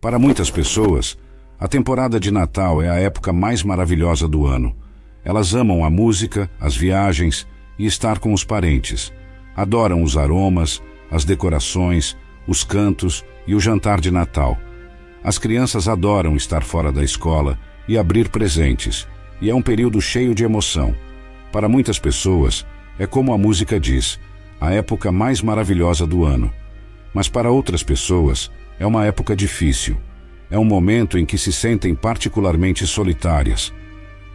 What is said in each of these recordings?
Para muitas pessoas, a temporada de Natal é a época mais maravilhosa do ano. Elas amam a música, as viagens e estar com os parentes. Adoram os aromas, as decorações, os cantos e o jantar de Natal. As crianças adoram estar fora da escola e abrir presentes, e é um período cheio de emoção. Para muitas pessoas, é como a música diz, a época mais maravilhosa do ano. Mas para outras pessoas, é uma época difícil. É um momento em que se sentem particularmente solitárias.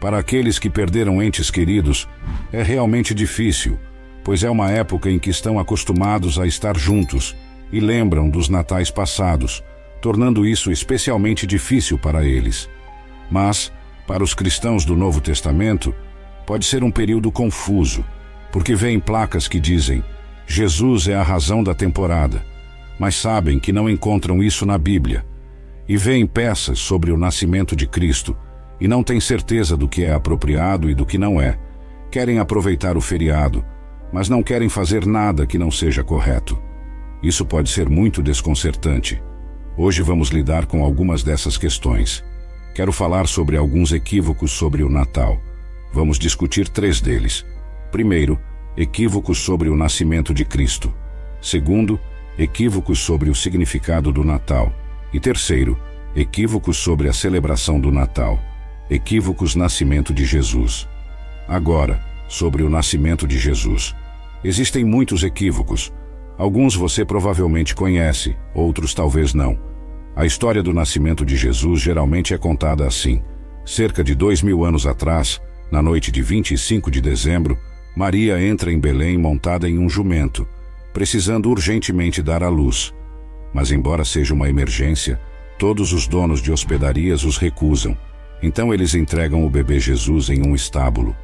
Para aqueles que perderam entes queridos, é realmente difícil, pois é uma época em que estão acostumados a estar juntos e lembram dos natais passados, tornando isso especialmente difícil para eles. Mas, para os cristãos do Novo Testamento, pode ser um período confuso, porque vêm placas que dizem: Jesus é a razão da temporada, mas sabem que não encontram isso na Bíblia. E veem peças sobre o nascimento de Cristo e não têm certeza do que é apropriado e do que não é. Querem aproveitar o feriado, mas não querem fazer nada que não seja correto. Isso pode ser muito desconcertante. Hoje vamos lidar com algumas dessas questões. Quero falar sobre alguns equívocos sobre o Natal. Vamos discutir três deles. Primeiro, equívocos sobre o nascimento de Cristo. Segundo, equívocos sobre o significado do Natal. E terceiro, equívocos sobre a celebração do Natal. Equívocos nascimento de Jesus. Agora, sobre o nascimento de Jesus. Existem muitos equívocos. Alguns você provavelmente conhece, outros talvez não. A história do nascimento de Jesus geralmente é contada assim. Cerca de dois mil anos atrás, na noite de 25 de dezembro, Maria entra em Belém montada em um jumento, precisando urgentemente dar à luz. Mas, embora seja uma emergência, todos os donos de hospedarias os recusam. Então eles entregam o bebê Jesus em um estábulo.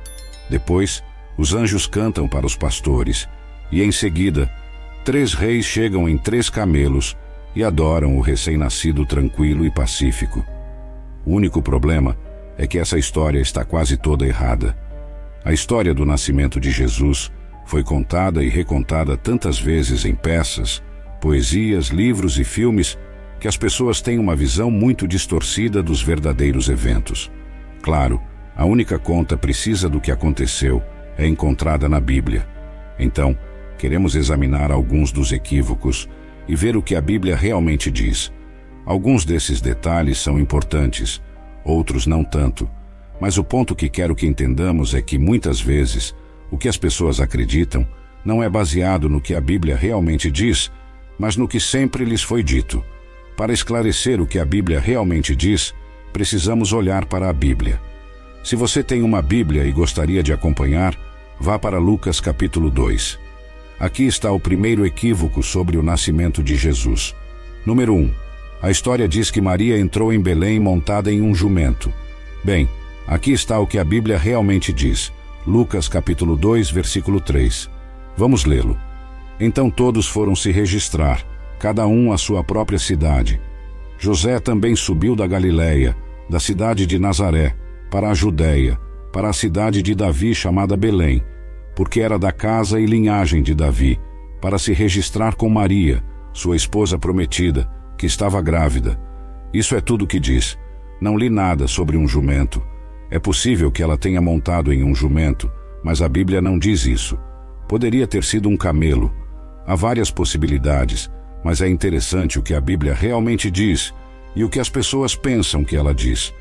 Depois, os anjos cantam para os pastores, e em seguida, três reis chegam em três camelos e adoram o recém-nascido tranquilo e pacífico. O único problema é que essa história está quase toda errada. A história do nascimento de Jesus foi contada e recontada tantas vezes em peças, poesias, livros e filmes que as pessoas têm uma visão muito distorcida dos verdadeiros eventos. Claro, a única conta precisa do que aconteceu é encontrada na Bíblia. Então, queremos examinar alguns dos equívocos e ver o que a Bíblia realmente diz. Alguns desses detalhes são importantes, outros não tanto mas o ponto que quero que entendamos é que muitas vezes o que as pessoas acreditam não é baseado no que a Bíblia realmente diz, mas no que sempre lhes foi dito. Para esclarecer o que a Bíblia realmente diz, precisamos olhar para a Bíblia. Se você tem uma Bíblia e gostaria de acompanhar, vá para Lucas capítulo 2. Aqui está o primeiro equívoco sobre o nascimento de Jesus. Número 1. A história diz que Maria entrou em Belém montada em um jumento. Bem, Aqui está o que a Bíblia realmente diz. Lucas capítulo 2, versículo 3. Vamos lê-lo. Então todos foram se registrar, cada um à sua própria cidade. José também subiu da Galiléia, da cidade de Nazaré, para a Judéia, para a cidade de Davi chamada Belém, porque era da casa e linhagem de Davi, para se registrar com Maria, sua esposa prometida, que estava grávida. Isso é tudo o que diz. Não li nada sobre um jumento. É possível que ela tenha montado em um jumento, mas a Bíblia não diz isso. Poderia ter sido um camelo. Há várias possibilidades, mas é interessante o que a Bíblia realmente diz e o que as pessoas pensam que ela diz.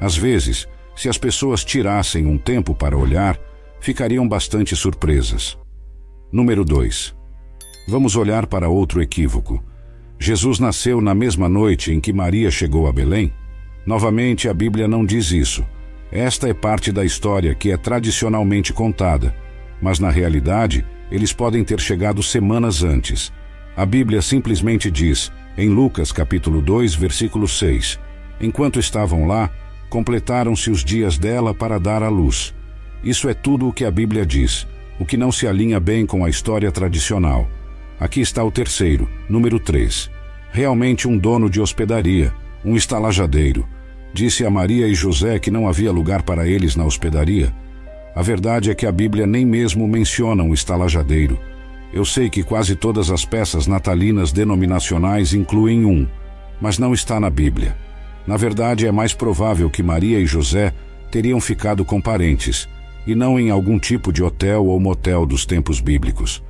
Às vezes, se as pessoas tirassem um tempo para olhar, ficariam bastante surpresas. Número 2. Vamos olhar para outro equívoco. Jesus nasceu na mesma noite em que Maria chegou a Belém? Novamente, a Bíblia não diz isso. Esta é parte da história que é tradicionalmente contada, mas na realidade eles podem ter chegado semanas antes. A Bíblia simplesmente diz, em Lucas capítulo 2, versículo 6, enquanto estavam lá, completaram-se os dias dela para dar à luz. Isso é tudo o que a Bíblia diz, o que não se alinha bem com a história tradicional. Aqui está o terceiro, número 3. Realmente um dono de hospedaria, um estalajadeiro, Disse a Maria e José que não havia lugar para eles na hospedaria. A verdade é que a Bíblia nem mesmo menciona um estalajadeiro. Eu sei que quase todas as peças natalinas denominacionais incluem um. mas não está na Bíblia. Na verdade, é mais provável que Maria e José teriam ficado com parentes, e não em algum tipo de hotel ou motel dos tempos bíblicos.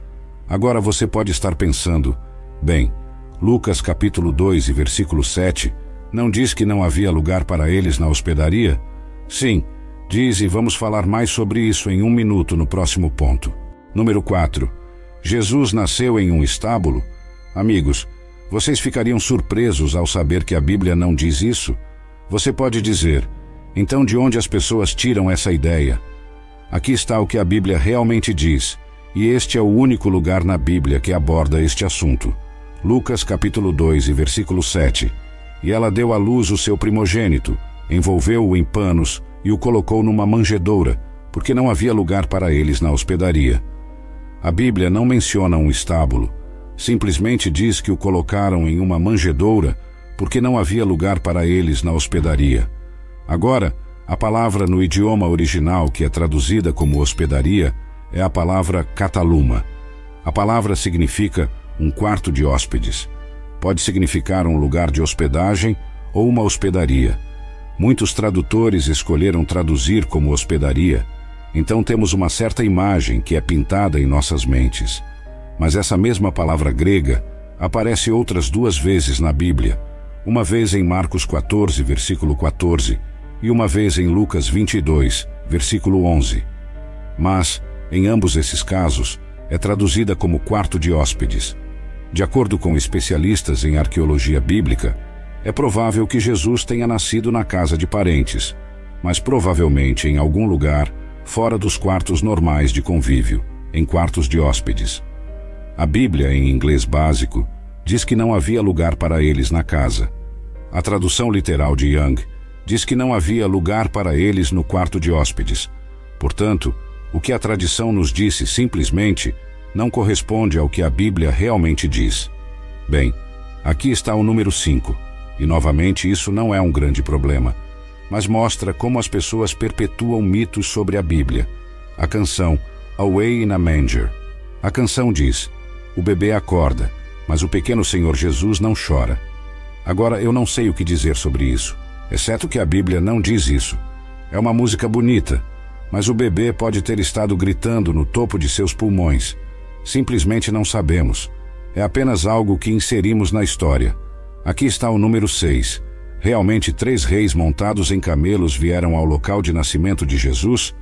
Agora você pode estar pensando, bem, Lucas capítulo 2 e versículo 7 não diz que não havia lugar para eles na hospedaria? Sim, diz e vamos falar mais sobre isso em um minuto no próximo ponto. Número 4. Jesus nasceu em um estábulo? Amigos, vocês ficariam surpresos ao saber que a Bíblia não diz isso? Você pode dizer, então de onde as pessoas tiram essa ideia? Aqui está o que a Bíblia realmente diz, e este é o único lugar na Bíblia que aborda este assunto. Lucas capítulo 2 e versículo 7. E ela deu à luz o seu primogênito, envolveu-o em panos e o colocou numa manjedoura, porque não havia lugar para eles na hospedaria. A Bíblia não menciona um estábulo, simplesmente diz que o colocaram em uma manjedoura porque não havia lugar para eles na hospedaria. Agora, a palavra no idioma original que é traduzida como hospedaria é a palavra cataluma. A palavra significa um quarto de hóspedes. Pode significar um lugar de hospedagem ou uma hospedaria. Muitos tradutores escolheram traduzir como hospedaria, então temos uma certa imagem que é pintada em nossas mentes. Mas essa mesma palavra grega aparece outras duas vezes na Bíblia, uma vez em Marcos 14, versículo 14, e uma vez em Lucas 22, versículo 11. Mas, em ambos esses casos, é traduzida como quarto de hóspedes. De acordo com especialistas em arqueologia bíblica, é provável que Jesus tenha nascido na casa de parentes, mas provavelmente em algum lugar fora dos quartos normais de convívio, em quartos de hóspedes. A Bíblia, em inglês básico, diz que não havia lugar para eles na casa. A tradução literal de Young diz que não havia lugar para eles no quarto de hóspedes. Portanto, o que a tradição nos disse simplesmente não corresponde ao que a Bíblia realmente diz. Bem, aqui está o número 5, e novamente isso não é um grande problema, mas mostra como as pessoas perpetuam mitos sobre a Bíblia. A canção Away in a Manger. A canção diz: O bebê acorda, mas o pequeno Senhor Jesus não chora. Agora eu não sei o que dizer sobre isso, exceto que a Bíblia não diz isso. É uma música bonita, mas o bebê pode ter estado gritando no topo de seus pulmões Simplesmente não sabemos. É apenas algo que inserimos na história. Aqui está o número 6. Realmente três reis montados em camelos vieram ao local de nascimento de Jesus?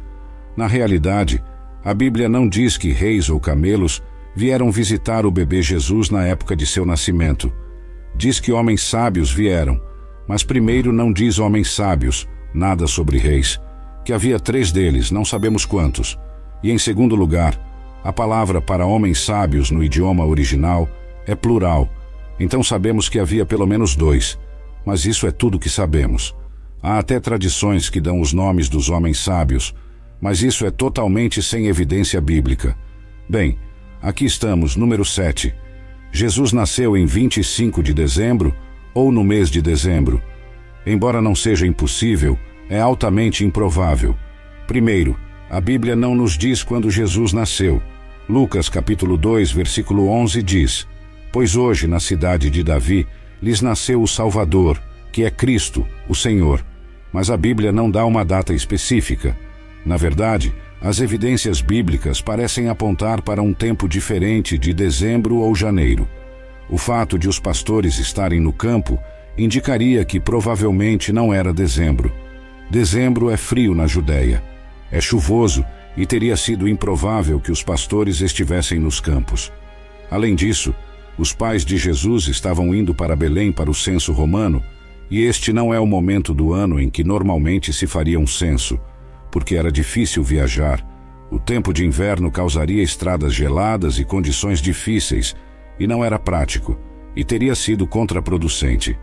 Na realidade, a Bíblia não diz que reis ou camelos vieram visitar o bebê Jesus na época de seu nascimento. Diz que homens sábios vieram, mas primeiro não diz homens sábios, nada sobre reis. Que havia três deles, não sabemos quantos. E em segundo lugar, a palavra para homens sábios no idioma original é plural, então sabemos que havia pelo menos dois, mas isso é tudo que sabemos. Há até tradições que dão os nomes dos homens sábios, mas isso é totalmente sem evidência bíblica. Bem, aqui estamos, número 7. Jesus nasceu em 25 de dezembro ou no mês de dezembro. Embora não seja impossível, é altamente improvável. Primeiro, a Bíblia não nos diz quando Jesus nasceu. Lucas capítulo 2, versículo 11 diz: Pois hoje na cidade de Davi lhes nasceu o Salvador, que é Cristo, o Senhor. Mas a Bíblia não dá uma data específica. Na verdade, as evidências bíblicas parecem apontar para um tempo diferente de dezembro ou janeiro. O fato de os pastores estarem no campo indicaria que provavelmente não era dezembro. Dezembro é frio na Judéia. É chuvoso e teria sido improvável que os pastores estivessem nos campos. Além disso, os pais de Jesus estavam indo para Belém para o censo romano, e este não é o momento do ano em que normalmente se faria um censo, porque era difícil viajar. O tempo de inverno causaria estradas geladas e condições difíceis, e não era prático, e teria sido contraproducente.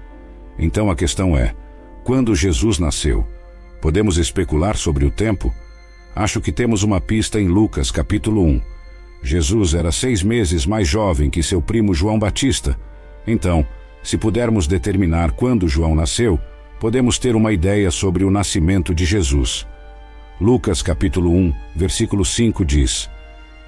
Então a questão é: quando Jesus nasceu? Podemos especular sobre o tempo? Acho que temos uma pista em Lucas, capítulo 1. Jesus era seis meses mais jovem que seu primo João Batista. Então, se pudermos determinar quando João nasceu, podemos ter uma ideia sobre o nascimento de Jesus. Lucas capítulo 1, versículo 5 diz: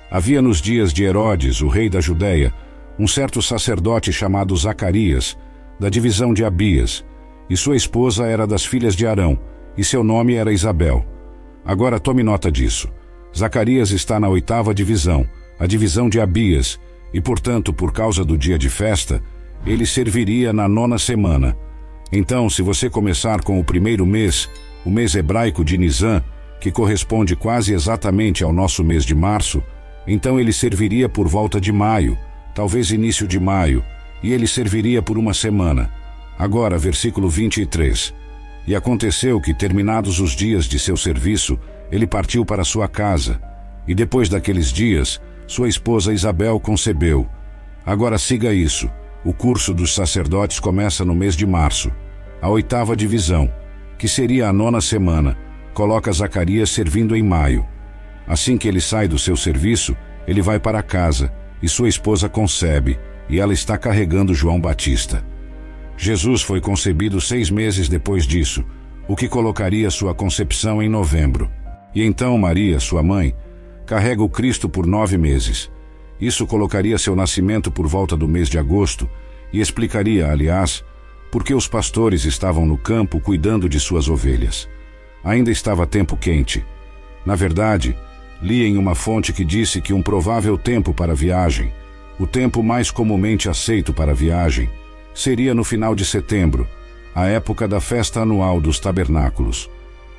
Havia nos dias de Herodes, o rei da Judéia, um certo sacerdote chamado Zacarias, da divisão de Abias, e sua esposa era das filhas de Arão, e seu nome era Isabel. Agora tome nota disso. Zacarias está na oitava divisão, a divisão de Abias, e portanto, por causa do dia de festa, ele serviria na nona semana. Então, se você começar com o primeiro mês, o mês hebraico de Nisan, que corresponde quase exatamente ao nosso mês de março, então ele serviria por volta de maio, talvez início de maio, e ele serviria por uma semana. Agora, versículo 23. E aconteceu que, terminados os dias de seu serviço, ele partiu para sua casa, e depois daqueles dias, sua esposa Isabel concebeu. Agora siga isso. O curso dos sacerdotes começa no mês de março. A oitava divisão, que seria a nona semana, coloca Zacarias servindo em maio. Assim que ele sai do seu serviço, ele vai para casa e sua esposa concebe, e ela está carregando João Batista. Jesus foi concebido seis meses depois disso, o que colocaria sua concepção em novembro. E então Maria, sua mãe, carrega o Cristo por nove meses. Isso colocaria seu nascimento por volta do mês de agosto e explicaria, aliás, por que os pastores estavam no campo cuidando de suas ovelhas. Ainda estava tempo quente. Na verdade, li em uma fonte que disse que um provável tempo para a viagem, o tempo mais comumente aceito para a viagem, seria no final de setembro, a época da festa anual dos tabernáculos.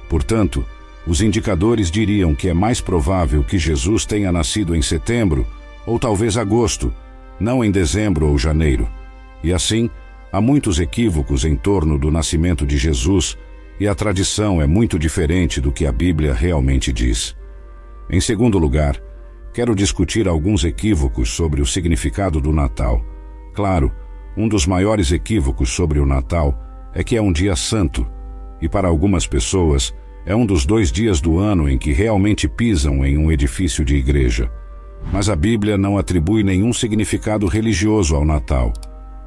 Portanto, os indicadores diriam que é mais provável que Jesus tenha nascido em setembro ou talvez agosto, não em dezembro ou janeiro. E assim, há muitos equívocos em torno do nascimento de Jesus e a tradição é muito diferente do que a Bíblia realmente diz. Em segundo lugar, quero discutir alguns equívocos sobre o significado do Natal. Claro, um dos maiores equívocos sobre o Natal é que é um dia santo, e para algumas pessoas é um dos dois dias do ano em que realmente pisam em um edifício de igreja. Mas a Bíblia não atribui nenhum significado religioso ao Natal.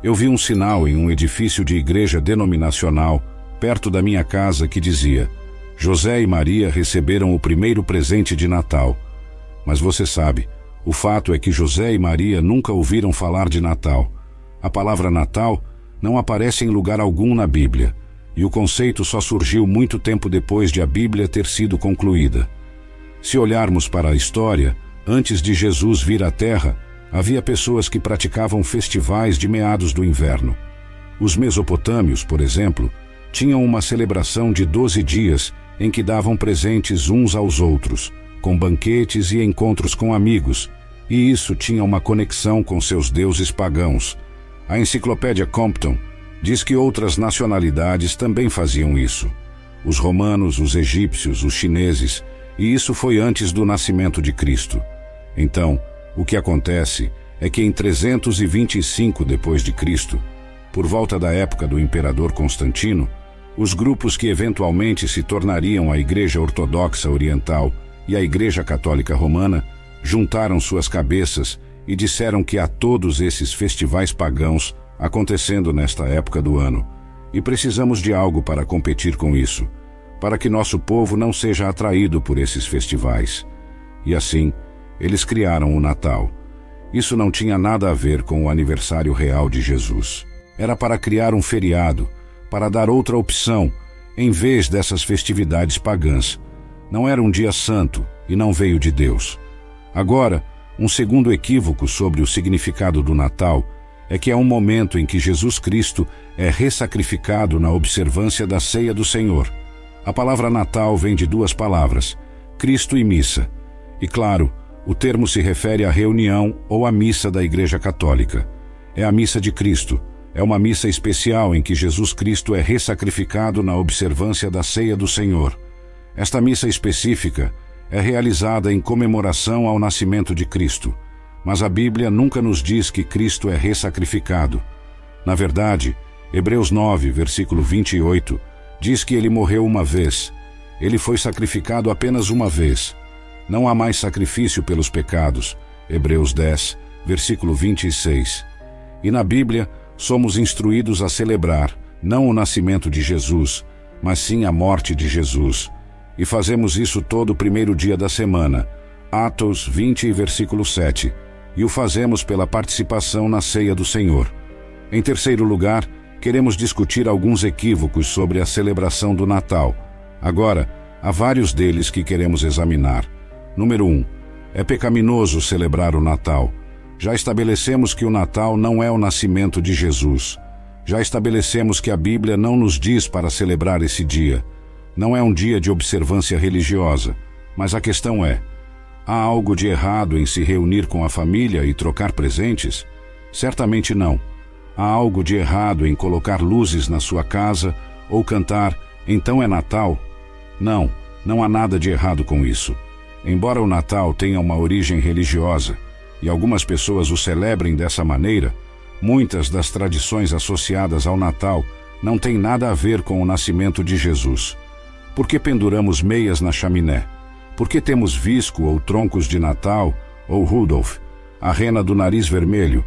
Eu vi um sinal em um edifício de igreja denominacional perto da minha casa que dizia: José e Maria receberam o primeiro presente de Natal. Mas você sabe, o fato é que José e Maria nunca ouviram falar de Natal. A palavra Natal não aparece em lugar algum na Bíblia, e o conceito só surgiu muito tempo depois de a Bíblia ter sido concluída. Se olharmos para a história, antes de Jesus vir à Terra, havia pessoas que praticavam festivais de meados do inverno. Os mesopotâmios, por exemplo, tinham uma celebração de doze dias em que davam presentes uns aos outros, com banquetes e encontros com amigos, e isso tinha uma conexão com seus deuses pagãos. A enciclopédia Compton diz que outras nacionalidades também faziam isso. Os romanos, os egípcios, os chineses, e isso foi antes do nascimento de Cristo. Então, o que acontece é que em 325 depois de Cristo, por volta da época do imperador Constantino, os grupos que eventualmente se tornariam a Igreja Ortodoxa Oriental e a Igreja Católica Romana juntaram suas cabeças e disseram que há todos esses festivais pagãos acontecendo nesta época do ano, e precisamos de algo para competir com isso, para que nosso povo não seja atraído por esses festivais. E assim, eles criaram o Natal. Isso não tinha nada a ver com o aniversário real de Jesus. Era para criar um feriado para dar outra opção, em vez dessas festividades pagãs. Não era um dia santo e não veio de Deus. Agora, um segundo equívoco sobre o significado do Natal é que é um momento em que Jesus Cristo é ressacrificado na observância da ceia do Senhor. A palavra Natal vem de duas palavras, Cristo e missa. E claro, o termo se refere à reunião ou à missa da Igreja Católica. É a missa de Cristo é uma missa especial em que Jesus Cristo é ressacrificado na observância da ceia do Senhor. Esta missa específica é realizada em comemoração ao nascimento de Cristo, mas a Bíblia nunca nos diz que Cristo é ressacrificado. Na verdade, Hebreus 9, versículo 28, diz que ele morreu uma vez. Ele foi sacrificado apenas uma vez. Não há mais sacrifício pelos pecados. Hebreus 10, versículo 26. E na Bíblia, somos instruídos a celebrar não o nascimento de Jesus, mas sim a morte de Jesus. E fazemos isso todo o primeiro dia da semana, Atos 20, versículo 7, e o fazemos pela participação na ceia do Senhor. Em terceiro lugar, queremos discutir alguns equívocos sobre a celebração do Natal. Agora, há vários deles que queremos examinar. Número 1. Um, é pecaminoso celebrar o Natal. Já estabelecemos que o Natal não é o nascimento de Jesus. Já estabelecemos que a Bíblia não nos diz para celebrar esse dia. Não é um dia de observância religiosa. Mas a questão é: há algo de errado em se reunir com a família e trocar presentes? Certamente não. Há algo de errado em colocar luzes na sua casa ou cantar Então é Natal? Não, não há nada de errado com isso. Embora o Natal tenha uma origem religiosa e algumas pessoas o celebrem dessa maneira, muitas das tradições associadas ao Natal não têm nada a ver com o nascimento de Jesus. Por que penduramos meias na chaminé? Por que temos visco ou troncos de Natal ou Rudolf, a rena do nariz vermelho?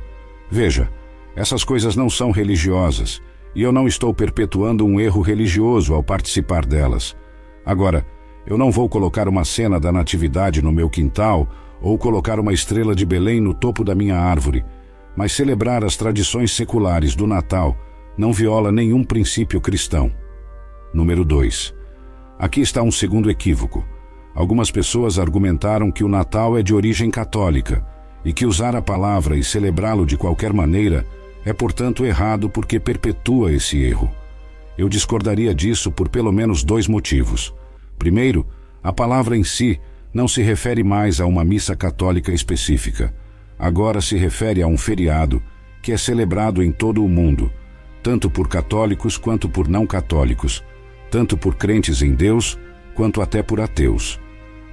Veja, essas coisas não são religiosas, e eu não estou perpetuando um erro religioso ao participar delas. Agora, eu não vou colocar uma cena da Natividade no meu quintal ou colocar uma estrela de Belém no topo da minha árvore, mas celebrar as tradições seculares do Natal não viola nenhum princípio cristão. Número 2. Aqui está um segundo equívoco. Algumas pessoas argumentaram que o Natal é de origem católica e que usar a palavra e celebrá-lo de qualquer maneira é, portanto, errado porque perpetua esse erro. Eu discordaria disso por pelo menos dois motivos. Primeiro, a palavra em si não se refere mais a uma missa católica específica. Agora se refere a um feriado que é celebrado em todo o mundo, tanto por católicos quanto por não católicos, tanto por crentes em Deus quanto até por ateus.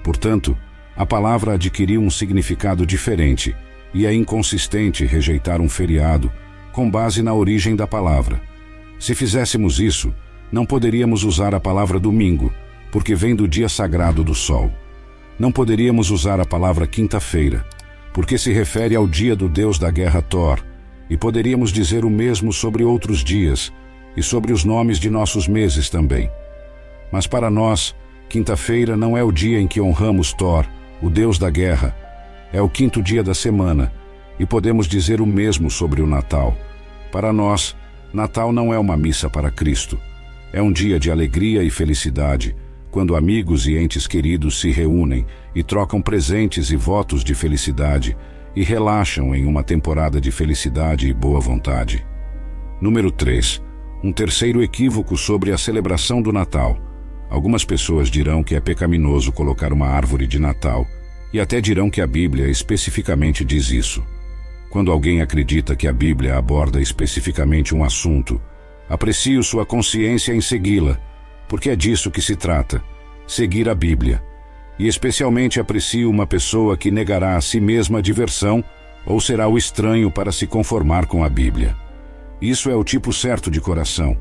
Portanto, a palavra adquiriu um significado diferente e é inconsistente rejeitar um feriado com base na origem da palavra. Se fizéssemos isso, não poderíamos usar a palavra domingo, porque vem do dia sagrado do sol. Não poderíamos usar a palavra quinta-feira, porque se refere ao dia do deus da guerra Thor, e poderíamos dizer o mesmo sobre outros dias e sobre os nomes de nossos meses também. Mas para nós, quinta-feira não é o dia em que honramos Thor, o deus da guerra, é o quinto dia da semana e podemos dizer o mesmo sobre o Natal. Para nós, Natal não é uma missa para Cristo. É um dia de alegria e felicidade, quando amigos e entes queridos se reúnem e trocam presentes e votos de felicidade e relaxam em uma temporada de felicidade e boa vontade. Número 3. Um terceiro equívoco sobre a celebração do Natal. Algumas pessoas dirão que é pecaminoso colocar uma árvore de Natal e até dirão que a Bíblia especificamente diz isso. Quando alguém acredita que a Bíblia aborda especificamente um assunto, aprecio sua consciência em segui-la, porque é disso que se trata, seguir a Bíblia. E especialmente aprecio uma pessoa que negará a si mesma a diversão ou será o estranho para se conformar com a Bíblia. Isso é o tipo certo de coração.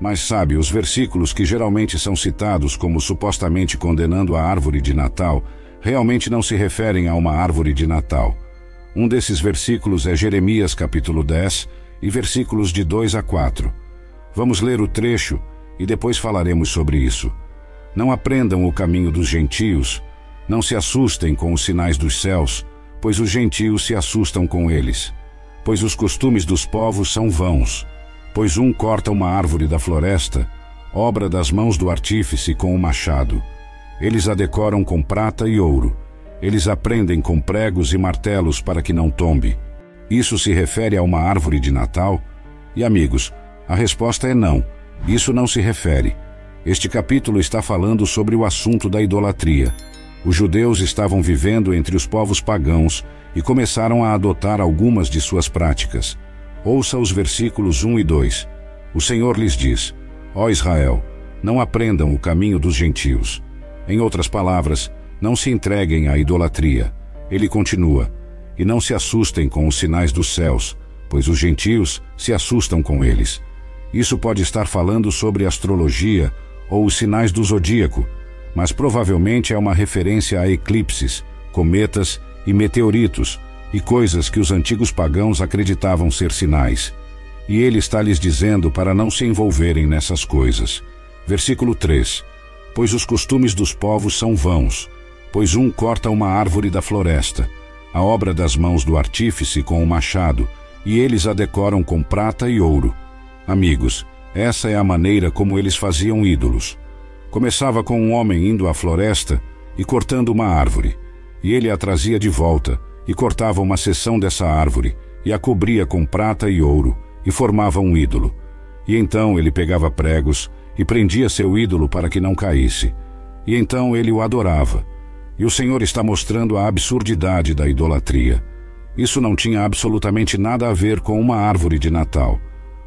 Mas sabe, os versículos que geralmente são citados como supostamente condenando a árvore de Natal realmente não se referem a uma árvore de Natal um desses versículos é Jeremias capítulo 10 e versículos de 2 a 4. Vamos ler o trecho e depois falaremos sobre isso. Não aprendam o caminho dos gentios, não se assustem com os sinais dos céus, pois os gentios se assustam com eles. Pois os costumes dos povos são vãos, pois um corta uma árvore da floresta, obra das mãos do artífice com o machado. Eles a decoram com prata e ouro eles aprendem com pregos e martelos para que não tombe. Isso se refere a uma árvore de Natal? E amigos, a resposta é não. Isso não se refere. Este capítulo está falando sobre o assunto da idolatria. Os judeus estavam vivendo entre os povos pagãos e começaram a adotar algumas de suas práticas. Ouça os versículos 1 e 2. O Senhor lhes diz: Ó Israel, não aprendam o caminho dos gentios. Em outras palavras, não se entreguem à idolatria. Ele continua: E não se assustem com os sinais dos céus, pois os gentios se assustam com eles. Isso pode estar falando sobre astrologia ou os sinais do zodíaco, mas provavelmente é uma referência a eclipses, cometas e meteoritos e coisas que os antigos pagãos acreditavam ser sinais. E ele está lhes dizendo para não se envolverem nessas coisas. Versículo 3: Pois os costumes dos povos são vãos, pois um corta uma árvore da floresta, a obra das mãos do artífice com o machado, e eles a decoram com prata e ouro. Amigos, essa é a maneira como eles faziam ídolos. Começava com um homem indo à floresta e cortando uma árvore, e ele a trazia de volta e cortava uma seção dessa árvore e a cobria com prata e ouro e formava um ídolo. E então ele pegava pregos e prendia seu ídolo para que não caísse. E então ele o adorava. E o Senhor está mostrando a absurdidade da idolatria. Isso não tinha absolutamente nada a ver com uma árvore de Natal.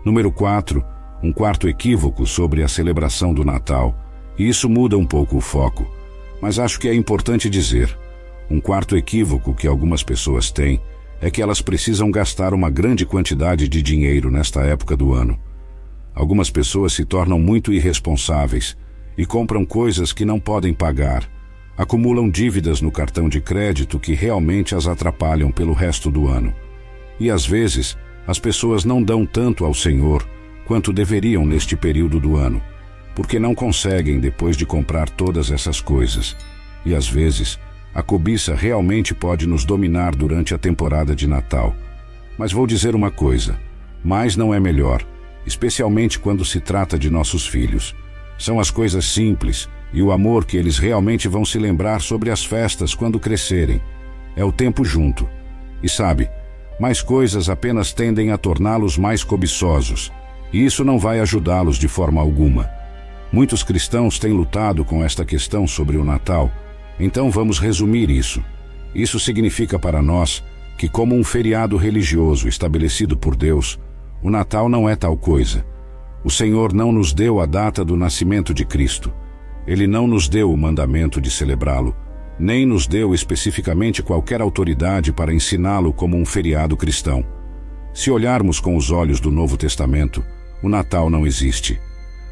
Número 4, um quarto equívoco sobre a celebração do Natal. E isso muda um pouco o foco. Mas acho que é importante dizer. Um quarto equívoco que algumas pessoas têm é que elas precisam gastar uma grande quantidade de dinheiro nesta época do ano. Algumas pessoas se tornam muito irresponsáveis e compram coisas que não podem pagar, acumulam dívidas no cartão de crédito que realmente as atrapalham pelo resto do ano. E às vezes, as pessoas não dão tanto ao Senhor quanto deveriam neste período do ano, porque não conseguem depois de comprar todas essas coisas. E às vezes, a cobiça realmente pode nos dominar durante a temporada de Natal. Mas vou dizer uma coisa: mais não é melhor, especialmente quando se trata de nossos filhos. São as coisas simples e o amor que eles realmente vão se lembrar sobre as festas quando crescerem. É o tempo junto. E sabe, mais coisas apenas tendem a torná-los mais cobiçosos, e isso não vai ajudá-los de forma alguma. Muitos cristãos têm lutado com esta questão sobre o Natal então vamos resumir isso. Isso significa para nós que, como um feriado religioso estabelecido por Deus, o Natal não é tal coisa. O Senhor não nos deu a data do nascimento de Cristo. Ele não nos deu o mandamento de celebrá-lo, nem nos deu especificamente qualquer autoridade para ensiná-lo como um feriado cristão. Se olharmos com os olhos do Novo Testamento, o Natal não existe.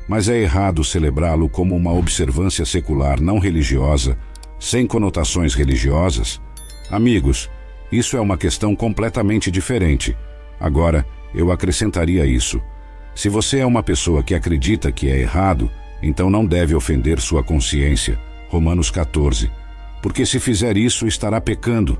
Mas é errado celebrá-lo como uma observância secular não religiosa sem conotações religiosas, amigos, isso é uma questão completamente diferente. Agora, eu acrescentaria isso. Se você é uma pessoa que acredita que é errado, então não deve ofender sua consciência. Romanos 14. Porque se fizer isso, estará pecando,